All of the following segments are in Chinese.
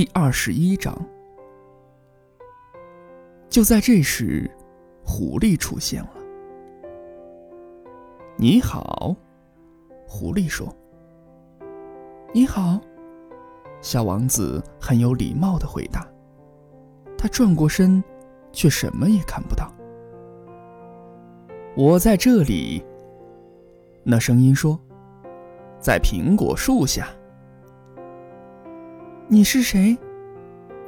第二十一章。就在这时，狐狸出现了。“你好。”狐狸说。“你好。”小王子很有礼貌的回答。他转过身，却什么也看不到。“我在这里。”那声音说，“在苹果树下。”你是谁？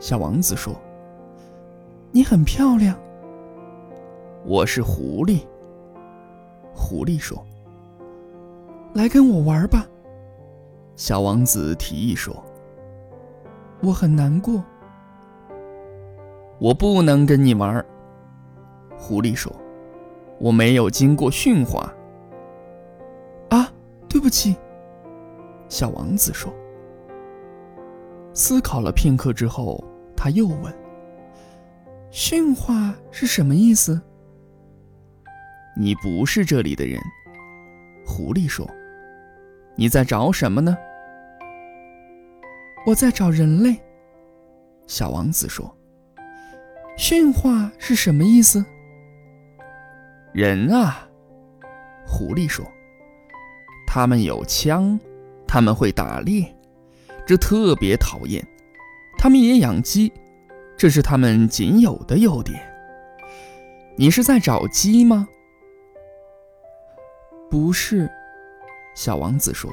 小王子说：“你很漂亮。”我是狐狸。狐狸说：“来跟我玩吧。”小王子提议说：“我很难过。”我不能跟你玩。狐狸说：“我没有经过驯化。”啊，对不起。小王子说。思考了片刻之后，他又问：“驯化是什么意思？”“你不是这里的人。”狐狸说。“你在找什么呢？”“我在找人类。”小王子说。“驯化是什么意思？”“人啊。”狐狸说。“他们有枪，他们会打猎。”这特别讨厌，他们也养鸡，这是他们仅有的优点。你是在找鸡吗？不是，小王子说：“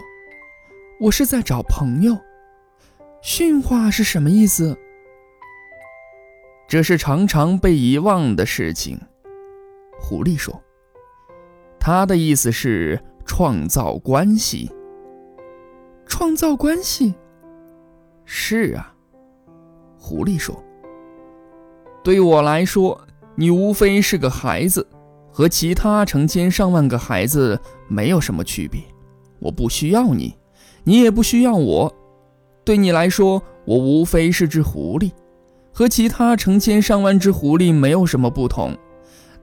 我是在找朋友。”驯化是什么意思？这是常常被遗忘的事情。狐狸说：“他的意思是创造关系。”创造关系。是啊，狐狸说：“对我来说，你无非是个孩子，和其他成千上万个孩子没有什么区别。我不需要你，你也不需要我。对你来说，我无非是只狐狸，和其他成千上万只狐狸没有什么不同。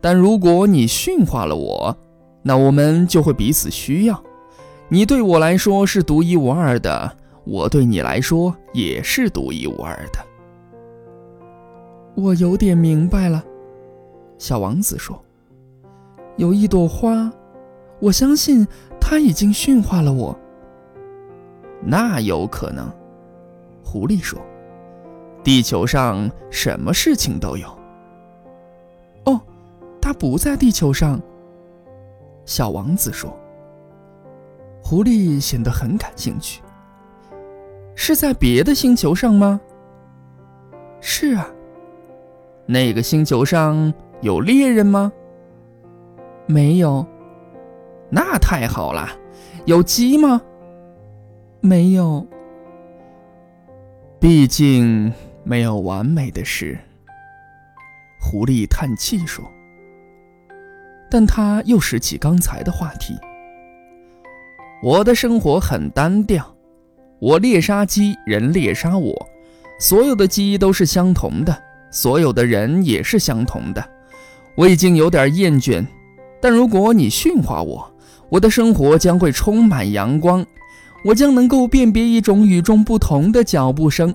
但如果你驯化了我，那我们就会彼此需要。你对我来说是独一无二的。”我对你来说也是独一无二的。我有点明白了，小王子说：“有一朵花，我相信它已经驯化了我。”那有可能，狐狸说：“地球上什么事情都有。”哦，它不在地球上。小王子说。狐狸显得很感兴趣。是在别的星球上吗？是啊。那个星球上有猎人吗？没有。那太好了。有鸡吗？没有。毕竟没有完美的事。狐狸叹气说。但他又拾起刚才的话题。我的生活很单调。我猎杀鸡，人猎杀我，所有的鸡都是相同的，所有的人也是相同的。我已经有点厌倦，但如果你驯化我，我的生活将会充满阳光。我将能够辨别一种与众不同的脚步声，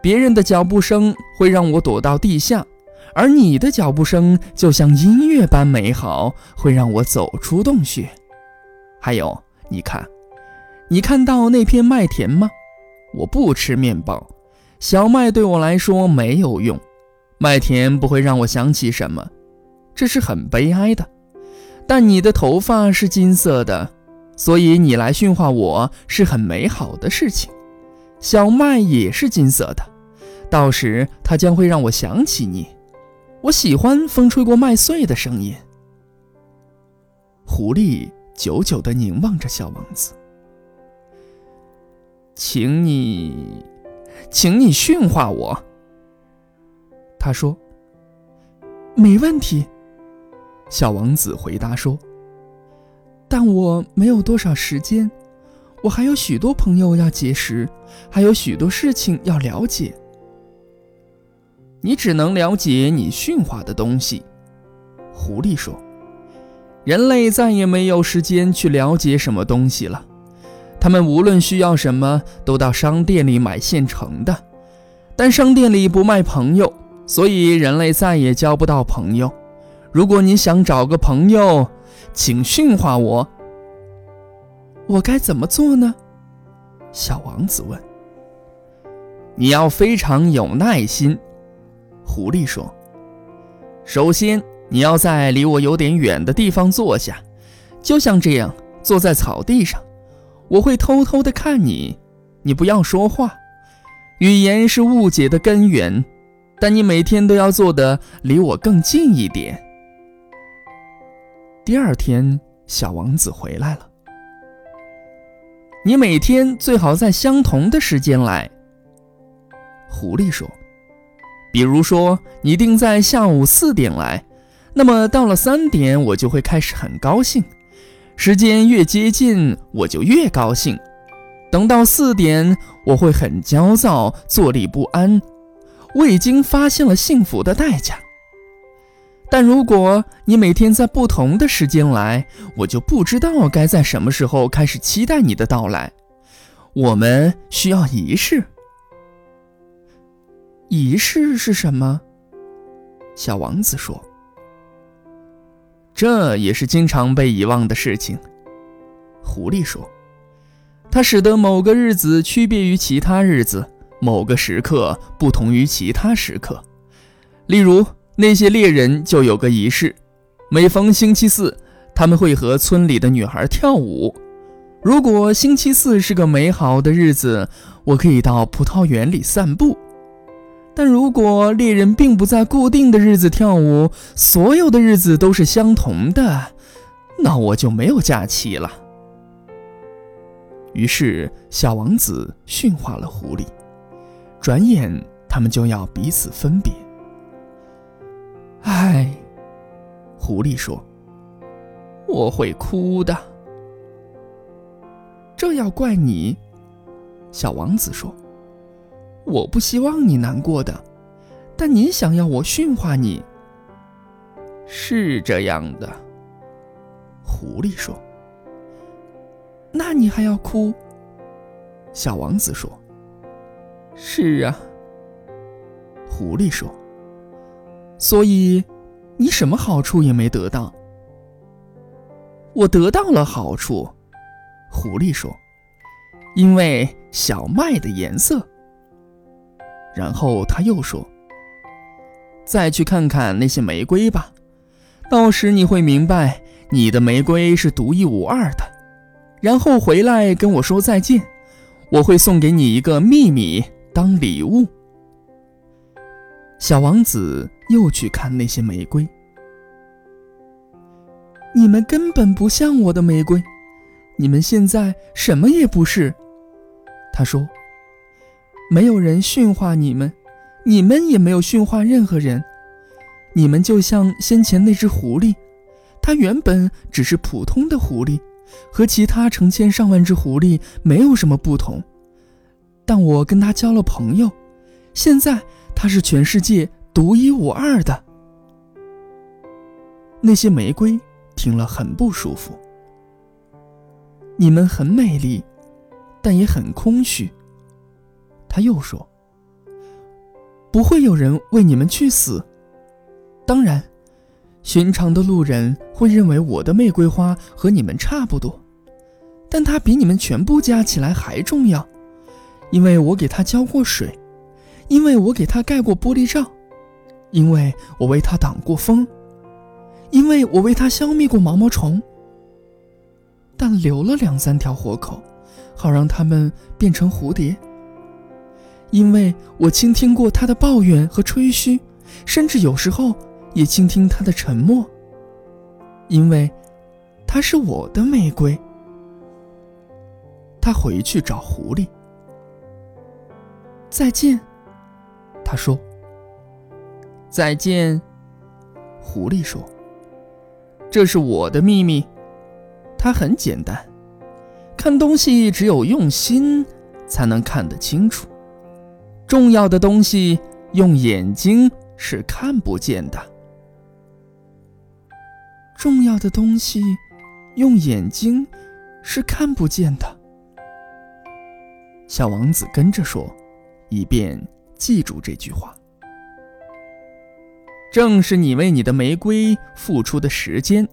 别人的脚步声会让我躲到地下，而你的脚步声就像音乐般美好，会让我走出洞穴。还有，你看。你看到那片麦田吗？我不吃面包，小麦对我来说没有用，麦田不会让我想起什么，这是很悲哀的。但你的头发是金色的，所以你来驯化我是很美好的事情。小麦也是金色的，到时它将会让我想起你。我喜欢风吹过麦穗的声音。狐狸久久地凝望着小王子。请你，请你驯化我。他说：“没问题。”小王子回答说：“但我没有多少时间，我还有许多朋友要结识，还有许多事情要了解。你只能了解你驯化的东西。”狐狸说：“人类再也没有时间去了解什么东西了。”他们无论需要什么，都到商店里买现成的。但商店里不卖朋友，所以人类再也交不到朋友。如果你想找个朋友，请驯化我。我该怎么做呢？小王子问。你要非常有耐心，狐狸说。首先，你要在离我有点远的地方坐下，就像这样，坐在草地上。我会偷偷的看你，你不要说话。语言是误解的根源，但你每天都要坐的离我更近一点。第二天，小王子回来了。你每天最好在相同的时间来。狐狸说：“比如说，你定在下午四点来，那么到了三点，我就会开始很高兴。时间越接近，我就越高兴。等到四点，我会很焦躁，坐立不安。我已经发现了幸福的代价。”但如果你每天在不同的时间来，我就不知道该在什么时候开始期待你的到来。我们需要仪式。仪式是什么？小王子说：“这也是经常被遗忘的事情。”狐狸说：“它使得某个日子区别于其他日子，某个时刻不同于其他时刻。例如。”那些猎人就有个仪式，每逢星期四，他们会和村里的女孩跳舞。如果星期四是个美好的日子，我可以到葡萄园里散步。但如果猎人并不在固定的日子跳舞，所有的日子都是相同的，那我就没有假期了。于是，小王子驯化了狐狸。转眼，他们就要彼此分别。唉，狐狸说：“我会哭的。”这要怪你，小王子说：“我不希望你难过的，但你想要我驯化你。”是这样的，狐狸说：“那你还要哭？”小王子说：“是啊。”狐狸说。所以，你什么好处也没得到。我得到了好处，狐狸说：“因为小麦的颜色。”然后他又说：“再去看看那些玫瑰吧，到时你会明白，你的玫瑰是独一无二的。然后回来跟我说再见，我会送给你一个秘密当礼物。”小王子又去看那些玫瑰。你们根本不像我的玫瑰，你们现在什么也不是。他说：“没有人驯化你们，你们也没有驯化任何人。你们就像先前那只狐狸，它原本只是普通的狐狸，和其他成千上万只狐狸没有什么不同。但我跟它交了朋友，现在。”它是全世界独一无二的。那些玫瑰听了很不舒服。你们很美丽，但也很空虚。他又说：“不会有人为你们去死。当然，寻常的路人会认为我的玫瑰花和你们差不多，但它比你们全部加起来还重要，因为我给它浇过水。”因为我给它盖过玻璃罩，因为我为它挡过风，因为我为它消灭过毛毛虫，但留了两三条活口，好让它们变成蝴蝶。因为我倾听过他的抱怨和吹嘘，甚至有时候也倾听他的沉默。因为，他是我的玫瑰。他回去找狐狸。再见。他说：“再见。”狐狸说：“这是我的秘密，它很简单。看东西只有用心才能看得清楚，重要的东西用眼睛是看不见的。重要的东西用眼睛是看不见的。”小王子跟着说，以便。记住这句话。正是你为你的玫瑰付出的时间，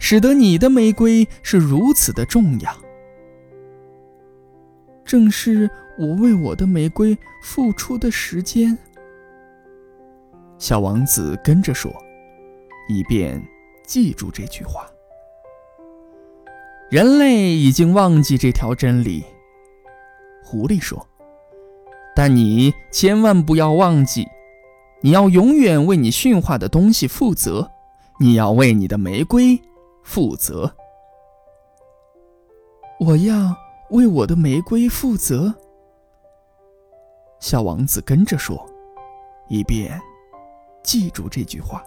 使得你的玫瑰是如此的重要。正是我为我的玫瑰付出的时间。小王子跟着说，以便记住这句话。人类已经忘记这条真理，狐狸说：“但你千万不要忘记，你要永远为你驯化的东西负责，你要为你的玫瑰负责。”我要为我的玫瑰负责。小王子跟着说，以便记住这句话。